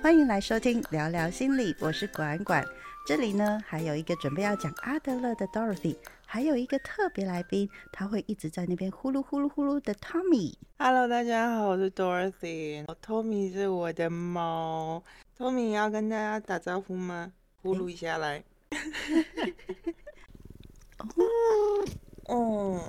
欢迎来收听聊聊心理，我是管管。这里呢还有一个准备要讲阿德勒的 Dorothy，还有一个特别来宾，他会一直在那边呼噜呼噜呼噜的 Tommy。Hello，大家好，我是 Dorothy。Tommy 是我的猫。Tommy 要跟大家打招呼吗？呼噜一下来。嗯，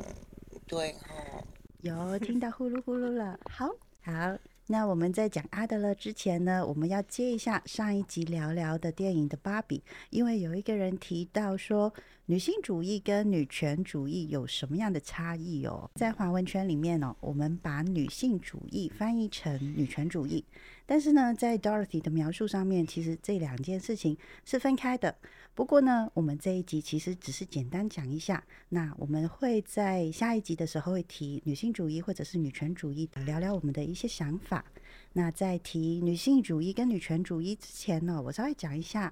对哦。有听到呼噜呼噜了，好好。那我们在讲阿德勒之前呢，我们要接一下上一集聊聊的电影的芭比，因为有一个人提到说，女性主义跟女权主义有什么样的差异哦？在华文圈里面哦，我们把女性主义翻译成女权主义，但是呢，在 Dorothy 的描述上面，其实这两件事情是分开的。不过呢，我们这一集其实只是简单讲一下。那我们会在下一集的时候会提女性主义或者是女权主义，聊聊我们的一些想法。那在提女性主义跟女权主义之前呢，我稍微讲一下，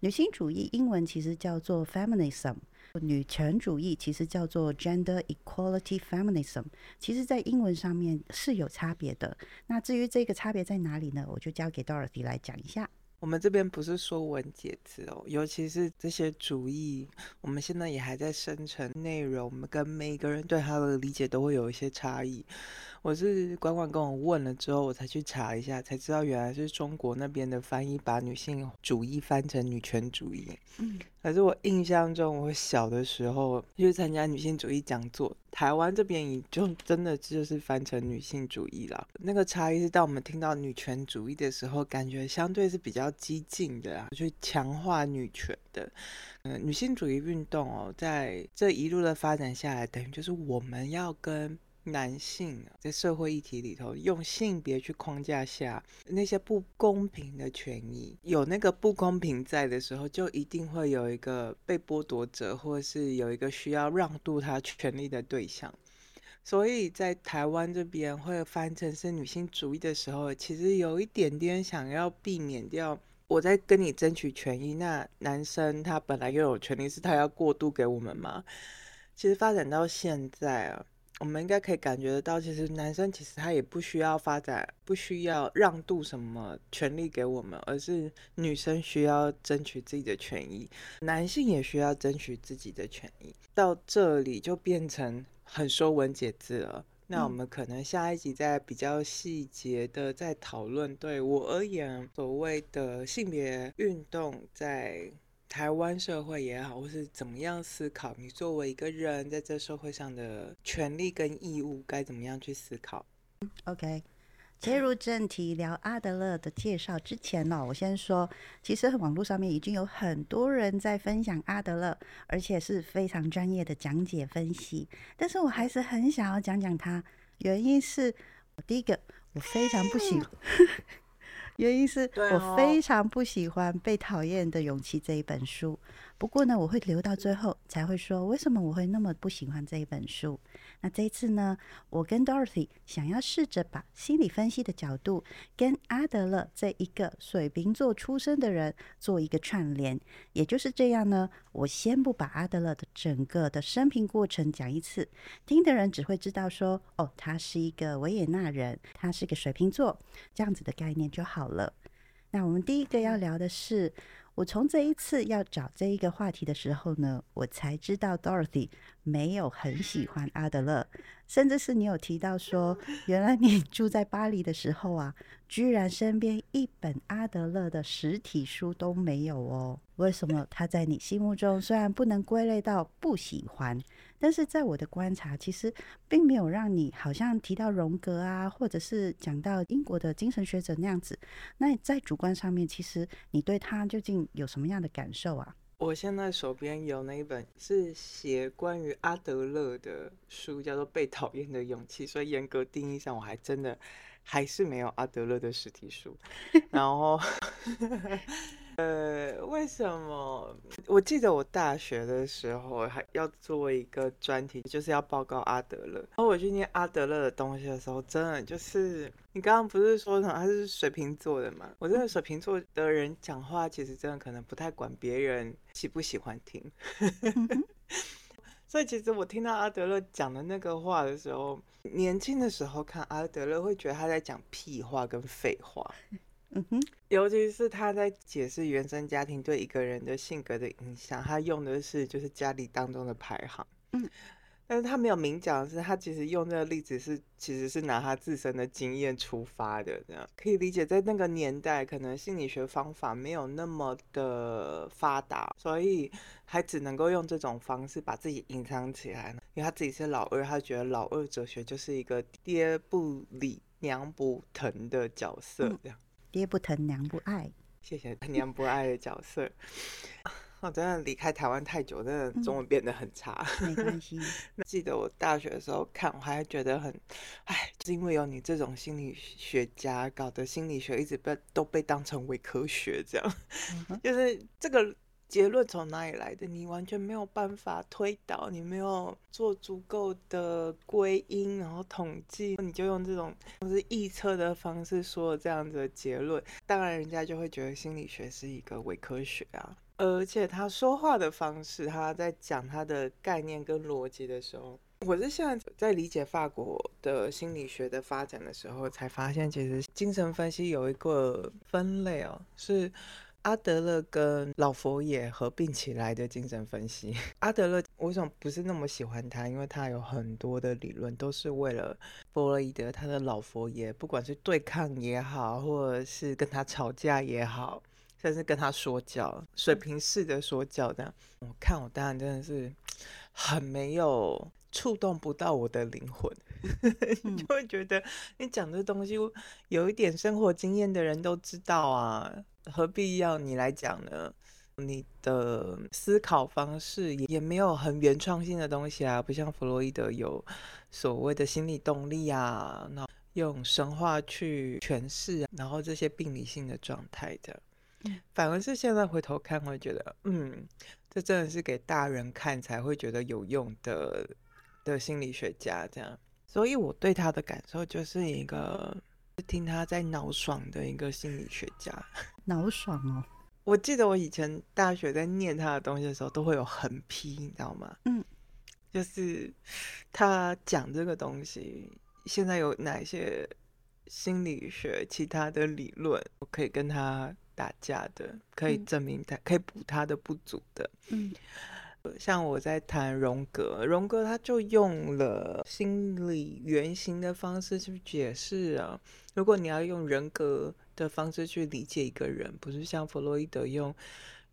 女性主义英文其实叫做 feminism，女权主义其实叫做 gender equality feminism。其实，在英文上面是有差别的。那至于这个差别在哪里呢？我就交给 Dorothy 来讲一下。我们这边不是说文解字哦，尤其是这些主义，我们现在也还在生成内容，我们跟每个人对它的理解都会有一些差异。我是管管跟我问了之后，我才去查一下，才知道原来是中国那边的翻译把女性主义翻成女权主义。嗯，可是我印象中，我小的时候去参加女性主义讲座，台湾这边也就真的就是翻成女性主义了。那个差异是，当我们听到女权主义的时候，感觉相对是比较激进的啊，去强化女权的。嗯，女性主义运动哦，在这一路的发展下来，等于就是我们要跟。男性在社会议题里头，用性别去框架下那些不公平的权益，有那个不公平在的时候，就一定会有一个被剥夺者，或是有一个需要让渡他权利的对象。所以在台湾这边会翻成是女性主义的时候，其实有一点点想要避免掉我在跟你争取权益，那男生他本来拥有权利，是他要过渡给我们吗？其实发展到现在啊。我们应该可以感觉得到，其实男生其实他也不需要发展，不需要让渡什么权利给我们，而是女生需要争取自己的权益，男性也需要争取自己的权益。到这里就变成很说文解字了。那我们可能下一集再比较细节的再讨论。对我而言，所谓的性别运动在。台湾社会也好，或是怎么样思考，你作为一个人在这社会上的权利跟义务，该怎么样去思考？OK，切入正题，聊阿德勒的介绍之前呢，我先说，其实网络上面已经有很多人在分享阿德勒，而且是非常专业的讲解分析，但是我还是很想要讲讲他，原因是，第一个，我非常不喜欢。原因是我非常不喜欢《被讨厌的勇气》这一本书。不过呢，我会留到最后才会说为什么我会那么不喜欢这一本书。那这一次呢，我跟 Dorothy 想要试着把心理分析的角度跟阿德勒这一个水瓶座出身的人做一个串联。也就是这样呢，我先不把阿德勒的整个的生平过程讲一次，听的人只会知道说，哦，他是一个维也纳人，他是个水瓶座，这样子的概念就好了。那我们第一个要聊的是。我从这一次要找这一个话题的时候呢，我才知道 Dorothy 没有很喜欢阿德勒，甚至是你有提到说，原来你住在巴黎的时候啊，居然身边一本阿德勒的实体书都没有哦。为什么他在你心目中虽然不能归类到不喜欢？但是在我的观察，其实并没有让你好像提到荣格啊，或者是讲到英国的精神学者那样子。那在主观上面，其实你对他究竟有什么样的感受啊？我现在手边有那一本是写关于阿德勒的书，叫做《被讨厌的勇气》，所以严格定义上，我还真的还是没有阿德勒的实体书。然后。呃，为什么？我记得我大学的时候还要做一个专题，就是要报告阿德勒。然后我去念阿德勒的东西的时候，真的就是你刚刚不是说他是水瓶座的吗？我真的水瓶座的人讲话，其实真的可能不太管别人喜不喜欢听。所以其实我听到阿德勒讲的那个话的时候，年轻的时候看阿德勒会觉得他在讲屁话跟废话。嗯哼，尤其是他在解释原生家庭对一个人的性格的影响，他用的是就是家里当中的排行。嗯，但是他没有明讲的是，他其实用这个例子是其实是拿他自身的经验出发的，这样可以理解。在那个年代，可能心理学方法没有那么的发达，所以还只能够用这种方式把自己隐藏起来。因为他自己是老二，他觉得老二哲学就是一个爹不理娘不疼的角色，这样。爹不疼娘不爱，谢谢 娘不爱的角色。我真的离开台湾太久，真的中文变得很差。没关 系。记得我大学的时候看，我还觉得很，哎，就是因为有你这种心理学家，搞得心理学一直被都被当成伪科学，这样，就是这个。结论从哪里来的？你完全没有办法推导，你没有做足够的归因，然后统计，你就用这种就是臆测的方式说这样子的结论，当然人家就会觉得心理学是一个伪科学啊。而且他说话的方式，他在讲他的概念跟逻辑的时候，我是现在在理解法国的心理学的发展的时候，才发现其实精神分析有一个分类哦，是。阿德勒跟老佛爷合并起来的精神分析。阿德勒为什么不是那么喜欢他？因为他有很多的理论都是为了弗洛伊德他的老佛爷，不管是对抗也好，或者是跟他吵架也好，甚至跟他说教，水平式的说教的。我看我当然真的是很没有触动不到我的灵魂，你 就会觉得你讲的东西有一点生活经验的人都知道啊。何必要你来讲呢？你的思考方式也也没有很原创性的东西啊，不像弗洛伊德有所谓的心理动力啊，那用神话去诠释，然后这些病理性的状态的，反而是现在回头看会觉得，嗯，这真的是给大人看才会觉得有用的的心理学家这样，所以我对他的感受就是一个。听他在脑爽的一个心理学家，脑爽哦！我记得我以前大学在念他的东西的时候，都会有横批，你知道吗？嗯，就是他讲这个东西，现在有哪些心理学其他的理论我可以跟他打架的，可以证明他，可以补他的不足的。嗯。像我在谈荣格，荣格他就用了心理原型的方式去解释啊。如果你要用人格的方式去理解一个人，不是像弗洛伊德用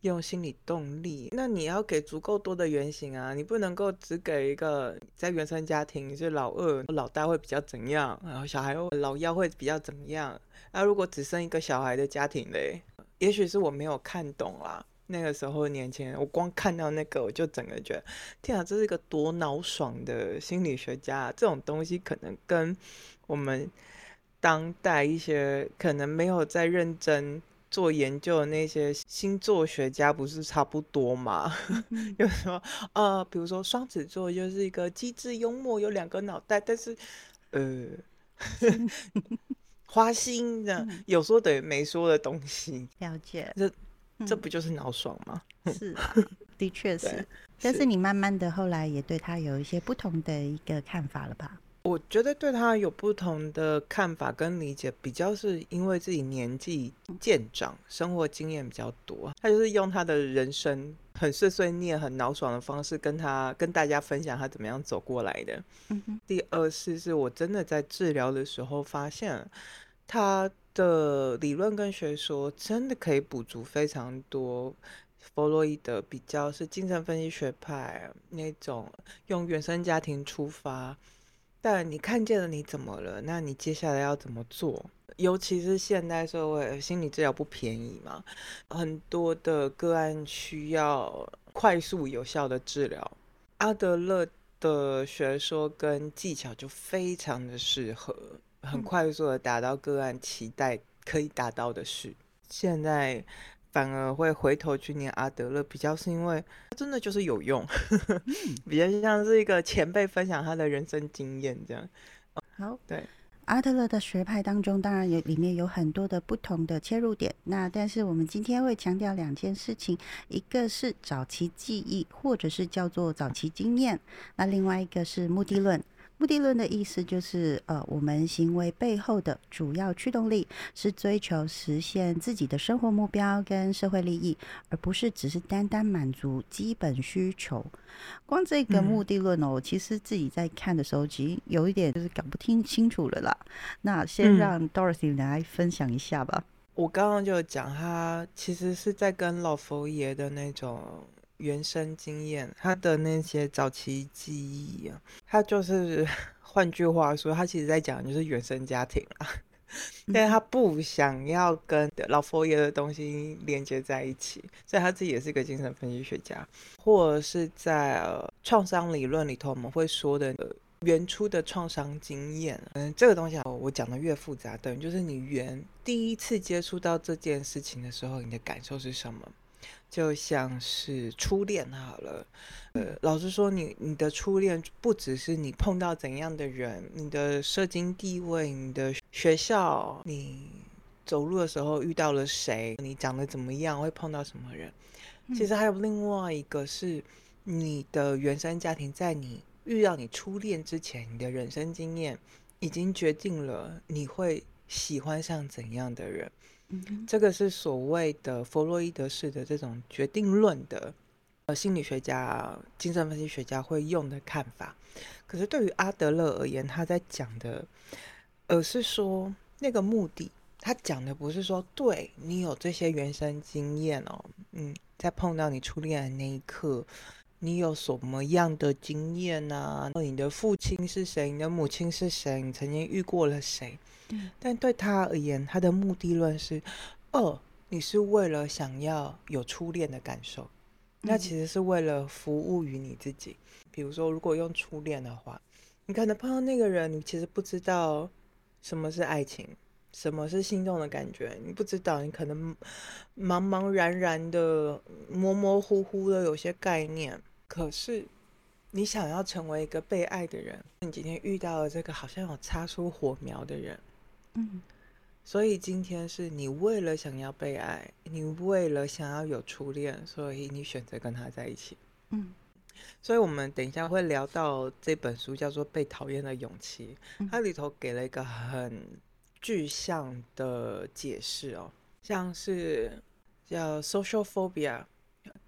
用心理动力，那你要给足够多的原型啊。你不能够只给一个在原生家庭是老二、老大会比较怎样，然后小孩老幺会比较怎么样。那如果只生一个小孩的家庭嘞，也许是我没有看懂啦。那个时候年轻人，我光看到那个，我就整个觉得，天啊，这是一个多脑爽的心理学家！这种东西可能跟我们当代一些可能没有在认真做研究的那些星座学家不是差不多吗？有什么呃，比如说双子座就是一个机智幽默，有两个脑袋，但是呃，花心的有说等于没说的东西，了解这。这不就是脑爽吗？是啊，的确是。但是你慢慢的后来也对他有一些不同的一个看法了吧？我觉得对他有不同的看法跟理解，比较是因为自己年纪渐长，生活经验比较多。他就是用他的人生很碎碎念、很脑爽的方式，跟他跟大家分享他怎么样走过来的。第二是，是我真的在治疗的时候发现他。的理论跟学说真的可以补足非常多弗洛伊德比较是精神分析学派那种用原生家庭出发，但你看见了你怎么了？那你接下来要怎么做？尤其是现代社会，心理治疗不便宜嘛，很多的个案需要快速有效的治疗。阿德勒的学说跟技巧就非常的适合。很快速的达到个案期待可以达到的事，现在反而会回头去念阿德勒，比较是因为真的就是有用，比较像是一个前辈分享他的人生经验这样。好，对阿德勒的学派当中，当然有里面有很多的不同的切入点。那但是我们今天会强调两件事情，一个是早期记忆，或者是叫做早期经验；那另外一个是目的论。目的论的意思就是，呃，我们行为背后的主要驱动力是追求实现自己的生活目标跟社会利益，而不是只是单单满足基本需求。光这个目的论哦，其实自己在看的时候，其实有一点就是搞不听清楚了啦。那先让 Dorothy 来分享一下吧。我刚刚就讲，他其实是在跟老佛爷的那种。原生经验，他的那些早期记忆啊，他就是 换句话说，他其实在讲就是原生家庭啊，但他不想要跟老佛爷的东西连接在一起，所以他自己也是一个精神分析学家，或者是在创伤理论里头我们会说的原初的创伤经验。嗯，这个东西啊，我讲的越复杂，等于就是你原第一次接触到这件事情的时候，你的感受是什么？就像是初恋好了，呃，老实说，你你的初恋不只是你碰到怎样的人，你的社经地位，你的学校，你走路的时候遇到了谁，你长得怎么样，会碰到什么人。其实还有另外一个是你的原生家庭，在你遇到你初恋之前，你的人生经验已经决定了你会喜欢上怎样的人。这个是所谓的弗洛伊德式的这种决定论的，呃，心理学家、精神分析学家会用的看法。可是对于阿德勒而言，他在讲的，而是说那个目的，他讲的不是说对你有这些原生经验哦，嗯，在碰到你初恋的那一刻，你有什么样的经验呢？你的父亲是谁？你的母亲是谁？你曾经遇过了谁？但对他而言，他的目的论是：二，你是为了想要有初恋的感受，那其实是为了服务于你自己。比如说，如果用初恋的话，你可能碰到那个人，你其实不知道什么是爱情，什么是心动的感觉，你不知道，你可能茫茫然然的、模模糊糊的有些概念。可是，你想要成为一个被爱的人，你今天遇到了这个好像有擦出火苗的人。嗯，所以今天是你为了想要被爱，你为了想要有初恋，所以你选择跟他在一起。嗯，所以我们等一下会聊到这本书叫做《被讨厌的勇气》，它里头给了一个很具象的解释哦，像是叫 social phobia，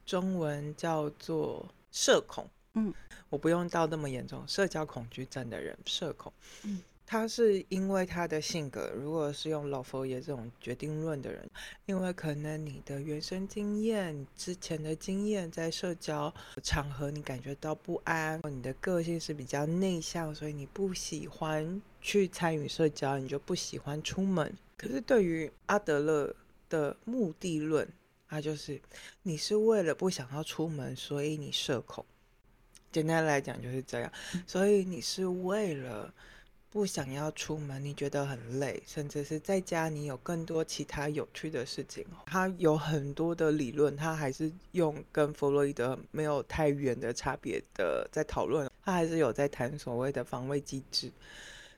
中文叫做社恐。嗯，我不用到那么严重，社交恐惧症的人，社恐。嗯。他是因为他的性格，如果是用老佛爷这种决定论的人，因为可能你的原生经验、之前的经验，在社交场合你感觉到不安，你的个性是比较内向，所以你不喜欢去参与社交，你就不喜欢出门。可是对于阿德勒的目的论，他就是你是为了不想要出门，所以你社恐。简单来讲就是这样，所以你是为了。不想要出门，你觉得很累，甚至是在家你有更多其他有趣的事情。他有很多的理论，他还是用跟弗洛伊德没有太远的差别的在讨论。他还是有在谈所谓的防卫机制。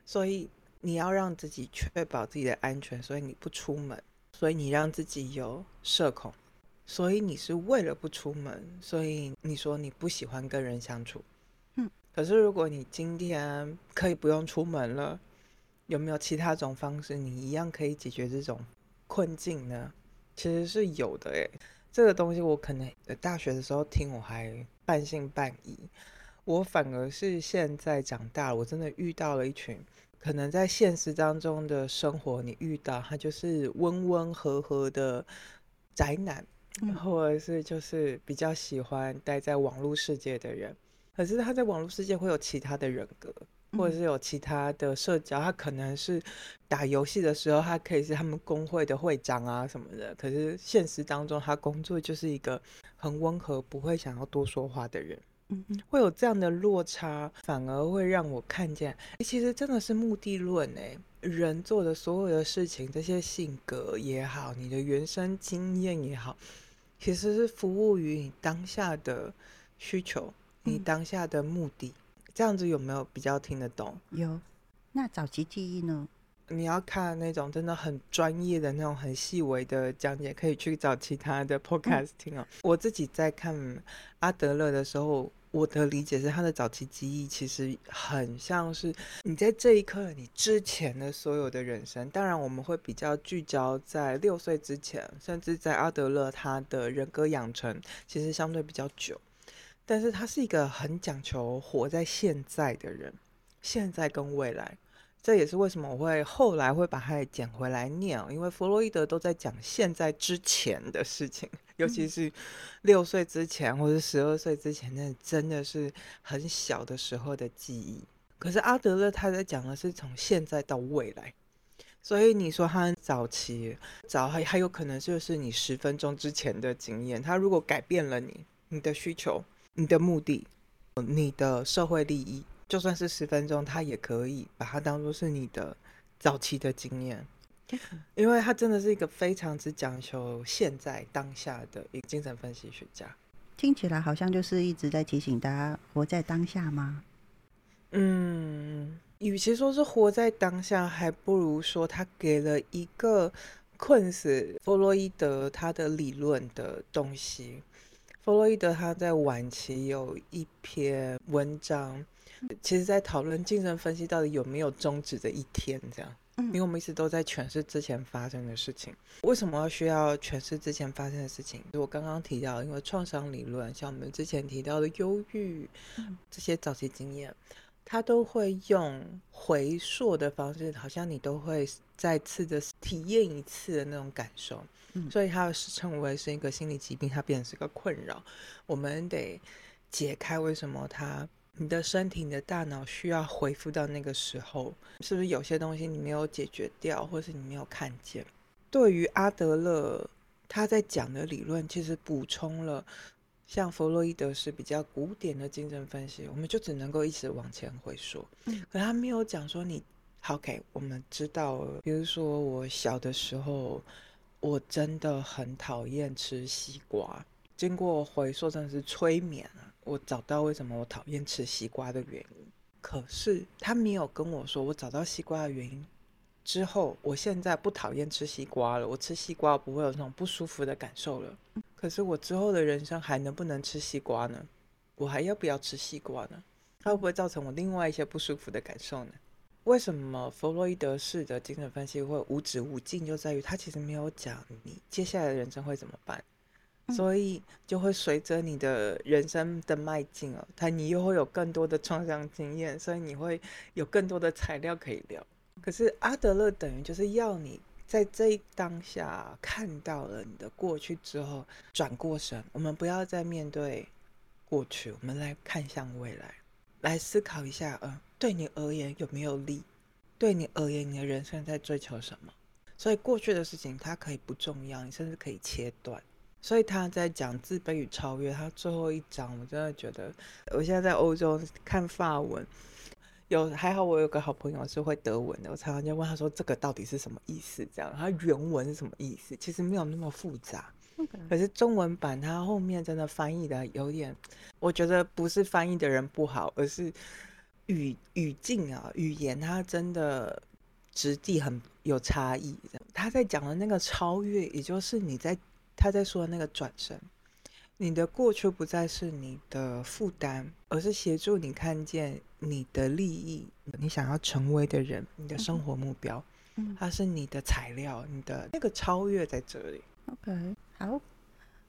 所以你要让自己确保自己的安全，所以你不出门，所以你让自己有社恐，所以你是为了不出门，所以你说你不喜欢跟人相处。可是，如果你今天可以不用出门了，有没有其他种方式，你一样可以解决这种困境呢？其实是有的诶，这个东西我可能大学的时候听，我还半信半疑。我反而是现在长大了，我真的遇到了一群可能在现实当中的生活，你遇到他就是温温和和的宅男，或者是就是比较喜欢待在网络世界的人。可是他在网络世界会有其他的人格，或者是有其他的社交。他可能是打游戏的时候，他可以是他们工会的会长啊什么的。可是现实当中，他工作就是一个很温和、不会想要多说话的人。嗯会有这样的落差，反而会让我看见，其实真的是目的论哎。人做的所有的事情，这些性格也好，你的原生经验也好，其实是服务于你当下的需求。你当下的目的，这样子有没有比较听得懂？有。那早期记忆呢？你要看那种真的很专业的那种很细微的讲解，可以去找其他的 podcast 听哦。我自己在看阿德勒的时候，我的理解是，他的早期记忆其实很像是你在这一刻你之前的所有的人生。当然，我们会比较聚焦在六岁之前，甚至在阿德勒他的人格养成其实相对比较久。但是他是一个很讲求活在现在的人，现在跟未来。这也是为什么我会后来会把它捡回来念，因为弗洛伊德都在讲现在之前的事情，尤其是六岁之前或者十二岁之前，那真的是很小的时候的记忆。可是阿德勒他在讲的是从现在到未来，所以你说他很早期早还还有可能就是你十分钟之前的经验，他如果改变了你你的需求、你的目的、你的社会利益。就算是十分钟，他也可以把它当做是你的早期的经验，因为他真的是一个非常之讲求现在当下的一个精神分析学家。听起来好像就是一直在提醒大家活在当下吗？嗯，与其说是活在当下，还不如说他给了一个困死弗洛伊德他的理论的东西。弗洛伊德他在晚期有一篇文章。其实，在讨论精神分析到底有没有终止的一天，这样，因为我们一直都在诠释之前发生的事情。为什么要需要诠释之前发生的事情？就我刚刚提到，因为创伤理论，像我们之前提到的忧郁，这些早期经验，它都会用回溯的方式，好像你都会再次的体验一次的那种感受。所以，它是称为是一个心理疾病，它变成是一个困扰。我们得解开为什么它。你的身体、你的大脑需要恢复到那个时候，是不是有些东西你没有解决掉，或是你没有看见？对于阿德勒他在讲的理论，其实补充了像弗洛伊德是比较古典的精神分析，我们就只能够一直往前回溯。嗯，可他没有讲说你，OK，我们知道，比如说我小的时候，我真的很讨厌吃西瓜，经过回溯，真的是催眠啊。我找到为什么我讨厌吃西瓜的原因，可是他没有跟我说我找到西瓜的原因之后，我现在不讨厌吃西瓜了。我吃西瓜不会有那种不舒服的感受了。可是我之后的人生还能不能吃西瓜呢？我还要不要吃西瓜呢？它会不会造成我另外一些不舒服的感受呢？为什么弗洛伊德式的精神分析会无止无尽？就在于他其实没有讲你接下来的人生会怎么办。所以就会随着你的人生的迈进哦，他你又会有更多的创伤经验，所以你会有更多的材料可以聊。可是阿德勒等于就是要你在这一当下看到了你的过去之后，转过身，我们不要再面对过去，我们来看向未来，来思考一下，嗯，对你而言有没有利？对你而言，你的人生在追求什么？所以过去的事情它可以不重要，你甚至可以切断。所以他在讲自卑与超越，他最后一章，我真的觉得，我现在在欧洲看法文，有还好我有个好朋友是会德文的，我常常就问他说这个到底是什么意思？这样，他原文是什么意思？其实没有那么复杂，可是中文版它后面真的翻译的有点，我觉得不是翻译的人不好，而是语语境啊，语言它真的质地很有差异。他在讲的那个超越，也就是你在。他在说那个转身，你的过去不再是你的负担，而是协助你看见你的利益，你想要成为的人，你的生活目标，嗯，它是你的材料，你的那个超越在这里。OK，好，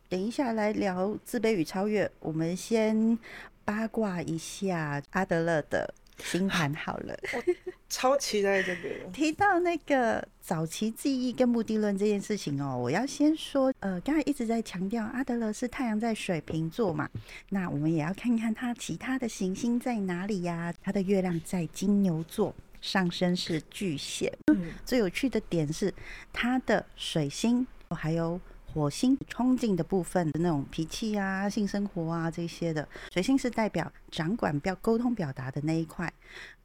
等一下来聊自卑与超越，我们先八卦一下阿德勒的。星盘好了，超期待这个。提到那个早期记忆跟目的论这件事情哦，我要先说，呃，刚才一直在强调阿德勒是太阳在水瓶座嘛，那我们也要看看他其他的行星在哪里呀？他的月亮在金牛座，上升是巨蟹。嗯，最有趣的点是他的水星还有。火星冲劲的部分的那种脾气啊、性生活啊这些的，水星是代表掌管表沟通表达的那一块，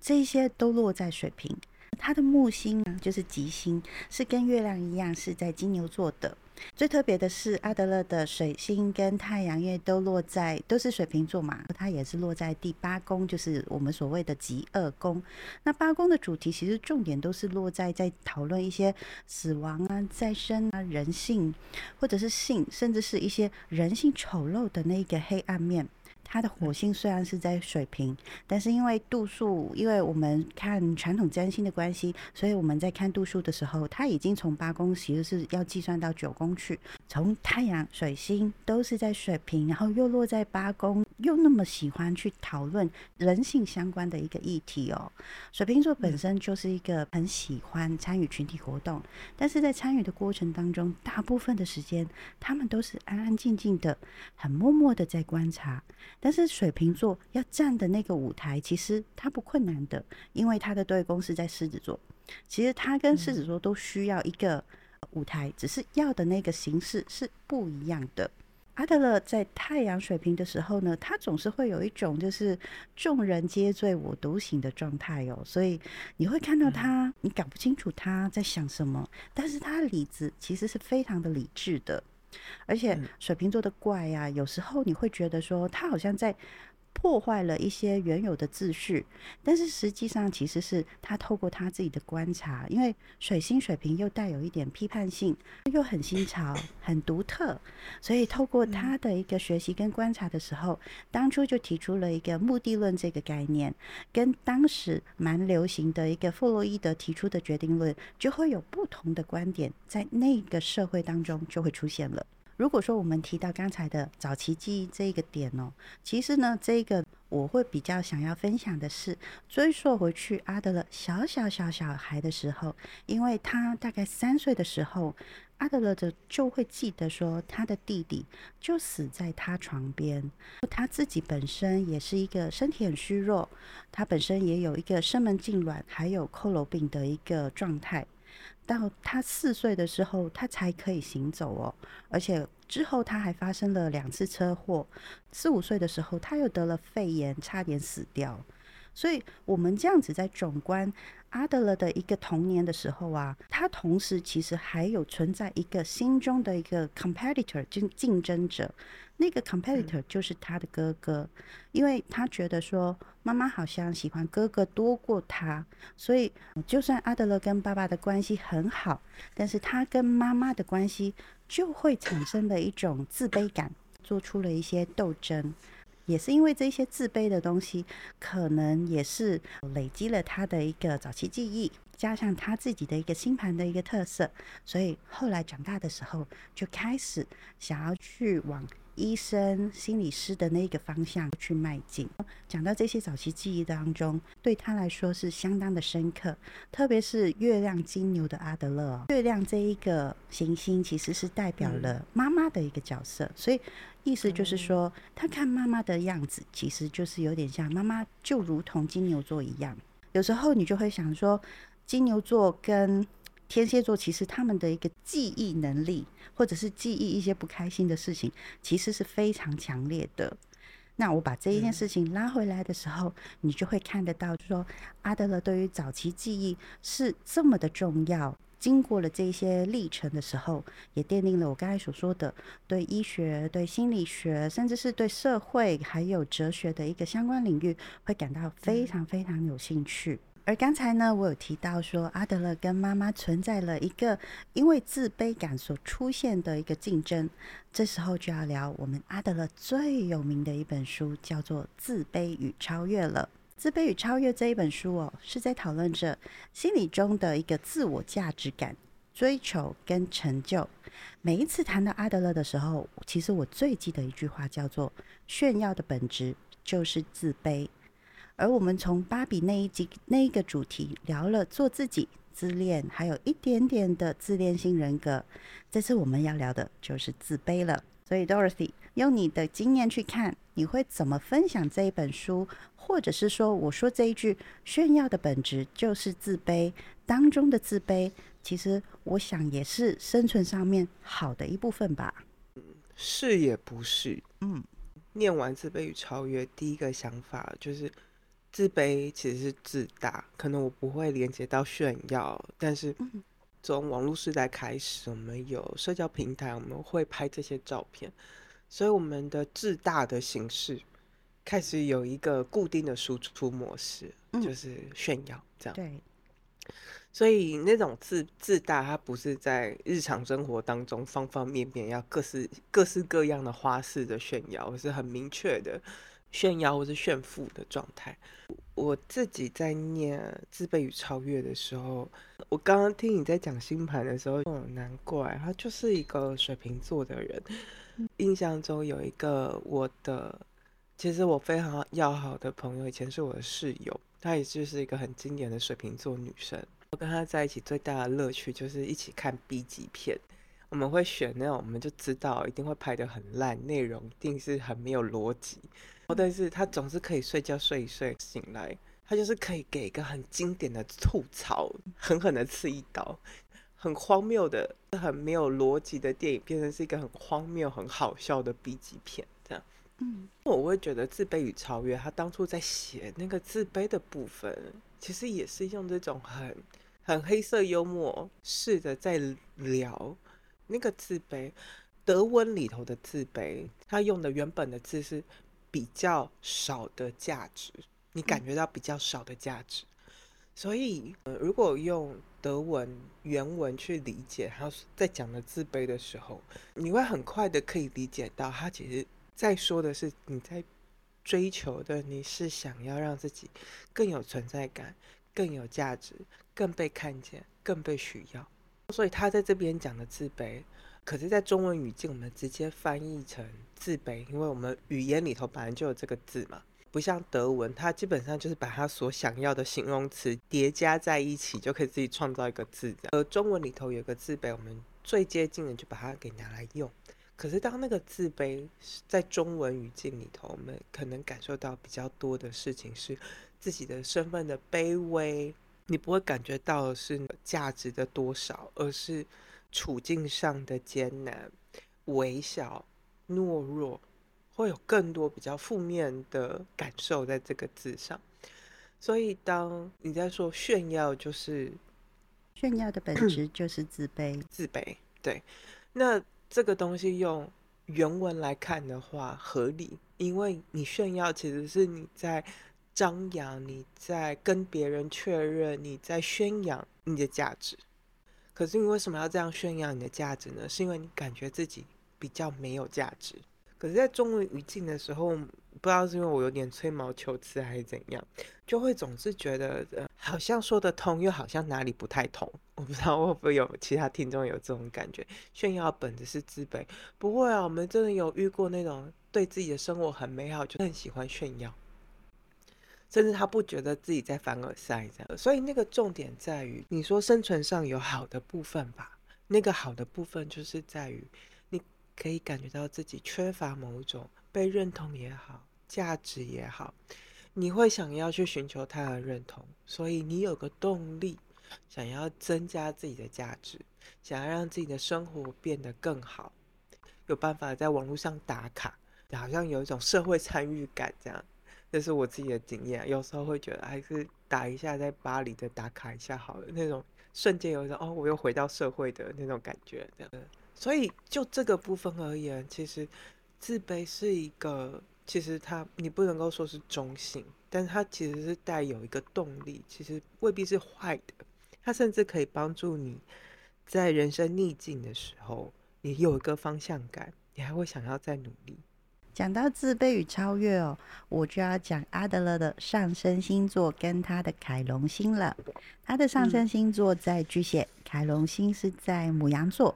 这些都落在水瓶。他的木星呢，就是吉星，是跟月亮一样是在金牛座的。最特别的是，阿德勒的水星跟太阳，月都落在都是水瓶座嘛，它也是落在第八宫，就是我们所谓的极恶宫。那八宫的主题其实重点都是落在在讨论一些死亡啊、再生啊、人性，或者是性，甚至是一些人性丑陋的那个黑暗面。它的火星虽然是在水瓶，但是因为度数，因为我们看传统占星的关系，所以我们在看度数的时候，它已经从八宫其实是要计算到九宫去。从太阳、水星都是在水瓶，然后又落在八宫，又那么喜欢去讨论人性相关的一个议题哦。水瓶座本身就是一个很喜欢参与群体活动，但是在参与的过程当中，大部分的时间他们都是安安静静的，很默默的在观察。但是水瓶座要站的那个舞台，其实它不困难的，因为他的对宫是在狮子座。其实他跟狮子座都需要一个舞台，只是要的那个形式是不一样的。阿德勒在太阳水瓶的时候呢，他总是会有一种就是众人皆醉我独醒的状态哦，所以你会看到他，你搞不清楚他在想什么，但是他的理智其实是非常的理智的。而且水瓶座的怪呀，有时候你会觉得说他好像在破坏了一些原有的秩序，但是实际上其实是他透过他自己的观察，因为水星水平又带有一点批判性，又很新潮、很独特，所以透过他的一个学习跟观察的时候，当初就提出了一个目的论这个概念，跟当时蛮流行的一个弗洛伊德提出的决定论，就会有不同的观点，在那个社会当中就会出现了。如果说我们提到刚才的早期记忆这一个点哦，其实呢，这个我会比较想要分享的是追溯回去阿德勒小小小小孩的时候，因为他大概三岁的时候，阿德勒的就会记得说他的弟弟就死在他床边，他自己本身也是一个身体很虚弱，他本身也有一个生门痉挛还有佝偻病的一个状态。到他四岁的时候，他才可以行走哦，而且之后他还发生了两次车祸。四五岁的时候，他又得了肺炎，差点死掉。所以，我们这样子在总观阿德勒的一个童年的时候啊，他同时其实还有存在一个心中的一个 competitor，竞竞争者。那个 competitor 就是他的哥哥，因为他觉得说妈妈好像喜欢哥哥多过他，所以就算阿德勒跟爸爸的关系很好，但是他跟妈妈的关系就会产生了一种自卑感，做出了一些斗争，也是因为这些自卑的东西，可能也是累积了他的一个早期记忆，加上他自己的一个星盘的一个特色，所以后来长大的时候就开始想要去往。医生、心理师的那个方向去迈进。讲到这些早期记忆当中，对他来说是相当的深刻。特别是月亮金牛的阿德勒，月亮这一个行星其实是代表了妈妈的一个角色，所以意思就是说，他看妈妈的样子，其实就是有点像妈妈，就如同金牛座一样。有时候你就会想说，金牛座跟天蝎座其实他们的一个记忆能力，或者是记忆一些不开心的事情，其实是非常强烈的。那我把这一件事情拉回来的时候，你就会看得到，说阿德勒对于早期记忆是这么的重要。经过了这些历程的时候，也奠定了我刚才所说的对医学、对心理学，甚至是对社会还有哲学的一个相关领域，会感到非常非常有兴趣。而刚才呢，我有提到说，阿德勒跟妈妈存在了一个因为自卑感所出现的一个竞争。这时候就要聊我们阿德勒最有名的一本书，叫做《自卑与超越》了。《自卑与超越》这一本书哦，是在讨论着心理中的一个自我价值感、追求跟成就。每一次谈到阿德勒的时候，其实我最记得一句话叫做：“炫耀的本质就是自卑。”而我们从芭比那一集那一个主题聊了做自己、自恋，还有一点点的自恋性人格。这次我们要聊的就是自卑了。所以，Dorothy，用你的经验去看，你会怎么分享这一本书？或者是说，我说这一句炫耀的本质就是自卑当中的自卑，其实我想也是生存上面好的一部分吧。是也不是。嗯，念完《自卑与超越》，第一个想法就是。自卑其实是自大，可能我不会连接到炫耀，但是从网络时代开始，我们有社交平台，我们会拍这些照片，所以我们的自大的形式开始有一个固定的输出模式，就是炫耀这样。对，所以那种自自大，它不是在日常生活当中方方面面要各式各式各样的花式的炫耀，而是很明确的。炫耀或是炫富的状态。我自己在念《自卑与超越》的时候，我刚刚听你在讲星盘的时候，哦，难怪他就是一个水瓶座的人。印象中有一个我的，其实我非常要好的朋友，以前是我的室友，她也就是一个很经典的水瓶座女生。我跟她在一起最大的乐趣就是一起看 B 级片。我们会选那种，我们就知道一定会拍的很烂，内容一定是很没有逻辑。但是他总是可以睡觉睡一睡醒来，他就是可以给一个很经典的吐槽，狠狠的刺一刀，很荒谬的、很没有逻辑的电影，变成是一个很荒谬、很好笑的 B 级片。这样，嗯，我会觉得自卑与超越，他当初在写那个自卑的部分，其实也是用这种很很黑色幽默试着在聊。那个自卑，德文里头的自卑，他用的原本的字是比较少的价值，你感觉到比较少的价值。所以，呃，如果用德文原文去理解他在讲的自卑的时候，你会很快的可以理解到，他其实在说的是你在追求的，你是想要让自己更有存在感、更有价值、更被看见、更被需要。所以他在这边讲的自卑，可是，在中文语境我们直接翻译成自卑，因为我们语言里头本来就有这个字嘛，不像德文，它基本上就是把它所想要的形容词叠加在一起，就可以自己创造一个字。而中文里头有个自卑，我们最接近的就把它给拿来用。可是当那个自卑在中文语境里头，我们可能感受到比较多的事情是自己的身份的卑微。你不会感觉到是价值的多少，而是处境上的艰难、微小、懦弱，会有更多比较负面的感受在这个字上。所以，当你在说炫耀，就是炫耀的本 质就是自卑。自卑，对。那这个东西用原文来看的话，合理，因为你炫耀其实是你在。张扬，你在跟别人确认，你在宣扬你的价值。可是你为什么要这样炫耀你的价值呢？是因为你感觉自己比较没有价值。可是，在中文语境的时候，不知道是因为我有点吹毛求疵还是怎样，就会总是觉得，好像说得通，又好像哪里不太通。我不知道会不会有其他听众有这种感觉。炫耀本质是自卑，不会啊，我们真的有遇过那种对自己的生活很美好，就很喜欢炫耀。甚至他不觉得自己在凡尔赛这样，所以那个重点在于，你说生存上有好的部分吧？那个好的部分就是在于，你可以感觉到自己缺乏某种被认同也好，价值也好，你会想要去寻求他的认同，所以你有个动力，想要增加自己的价值，想要让自己的生活变得更好，有办法在网络上打卡，好像有一种社会参与感这样。这是我自己的经验，有时候会觉得还是打一下在巴黎的打卡一下好了，那种瞬间有一种哦，我又回到社会的那种感觉。这样，所以就这个部分而言，其实自卑是一个，其实它你不能够说是中性，但是它其实是带有一个动力，其实未必是坏的，它甚至可以帮助你在人生逆境的时候，你有一个方向感，你还会想要再努力。讲到自卑与超越哦，我就要讲阿德勒的上升星座跟他的凯龙星了。他的上升星座在巨蟹，凯龙星是在母羊座。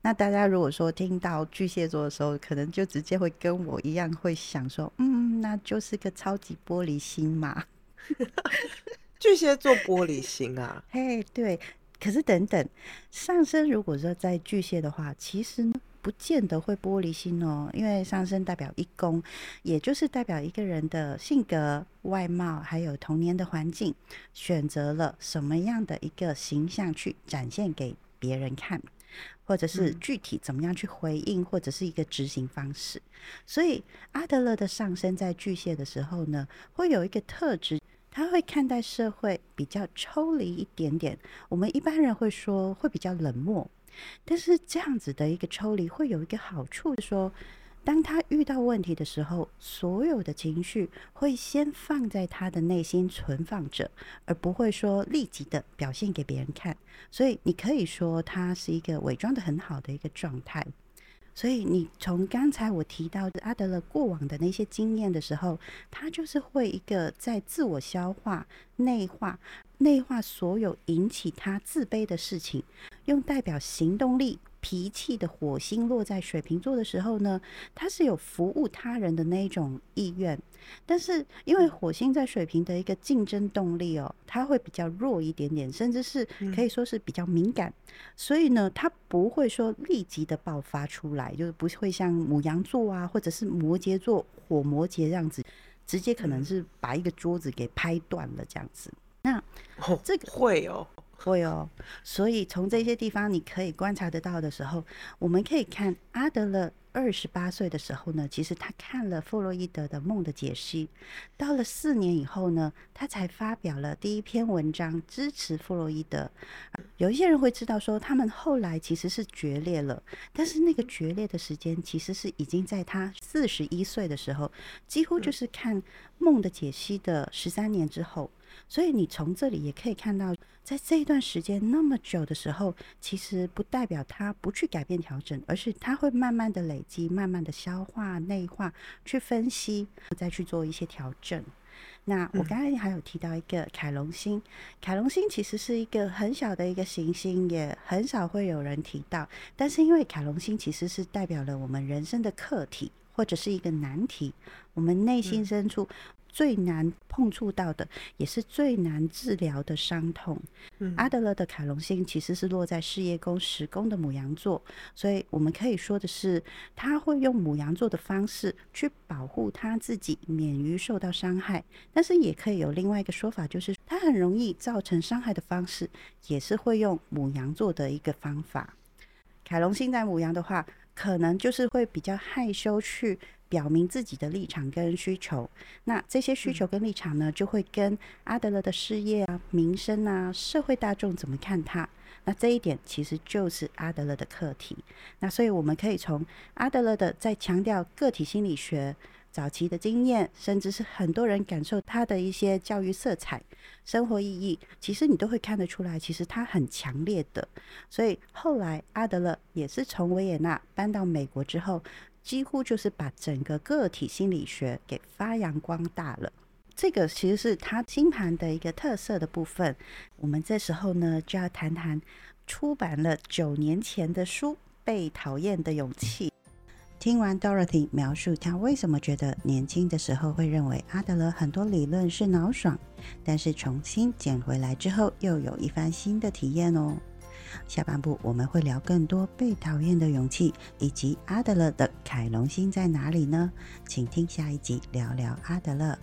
那大家如果说听到巨蟹座的时候，可能就直接会跟我一样会想说，嗯，那就是个超级玻璃心嘛。巨蟹座玻璃心啊？嘿，对。可是等等，上升如果说在巨蟹的话，其实呢？不见得会玻璃心哦，因为上升代表一宫，也就是代表一个人的性格、外貌，还有童年的环境，选择了什么样的一个形象去展现给别人看，或者是具体怎么样去回应，或者是一个执行方式。所以阿德勒的上升在巨蟹的时候呢，会有一个特质，他会看待社会比较抽离一点点。我们一般人会说会比较冷漠。但是这样子的一个抽离会有一个好处，说当他遇到问题的时候，所有的情绪会先放在他的内心存放着，而不会说立即的表现给别人看。所以你可以说他是一个伪装的很好的一个状态。所以你从刚才我提到的阿德勒过往的那些经验的时候，他就是会一个在自我消化、内化、内化所有引起他自卑的事情，用代表行动力。脾气的火星落在水瓶座的时候呢，他是有服务他人的那一种意愿，但是因为火星在水瓶的一个竞争动力哦，他会比较弱一点点，甚至是可以说是比较敏感，所以呢，他不会说立即的爆发出来，就是不会像母羊座啊，或者是摩羯座火摩羯这样子，直接可能是把一个桌子给拍断了这样子。那这个会哦。会哦，所以从这些地方你可以观察得到的时候，我们可以看阿德勒二十八岁的时候呢，其实他看了弗洛伊德的梦的解析，到了四年以后呢，他才发表了第一篇文章支持弗洛伊德。有一些人会知道说，他们后来其实是决裂了，但是那个决裂的时间其实是已经在他四十一岁的时候，几乎就是看梦的解析的十三年之后。所以你从这里也可以看到，在这一段时间那么久的时候，其实不代表他不去改变调整，而是他会慢慢的累积、慢慢的消化、内化，去分析，再去做一些调整。那我刚才还有提到一个凯龙星，凯龙星其实是一个很小的一个行星，也很少会有人提到。但是因为凯龙星其实是代表了我们人生的课题，或者是一个难题，我们内心深处。最难碰触到的，也是最难治疗的伤痛。阿德勒的凯龙星其实是落在事业宫、十宫的母羊座，所以我们可以说的是，他会用母羊座的方式去保护他自己，免于受到伤害。但是也可以有另外一个说法，就是他很容易造成伤害的方式，也是会用母羊座的一个方法。凯龙星在母羊的话，可能就是会比较害羞去。表明自己的立场跟需求，那这些需求跟立场呢，就会跟阿德勒的事业啊、民生啊、社会大众怎么看他，那这一点其实就是阿德勒的课题。那所以我们可以从阿德勒的在强调个体心理学早期的经验，甚至是很多人感受他的一些教育色彩、生活意义，其实你都会看得出来，其实他很强烈的。所以后来阿德勒也是从维也纳搬到美国之后。几乎就是把整个个体心理学给发扬光大了，这个其实是他星盘的一个特色的部分。我们这时候呢，就要谈谈出版了九年前的书《被讨厌的勇气》。听完 Dorothy 描述他为什么觉得年轻的时候会认为阿德勒很多理论是脑爽，但是重新捡回来之后又有一番新的体验哦。下半部我们会聊更多被讨厌的勇气，以及阿德勒的凯龙星在哪里呢？请听下一集聊聊阿德勒。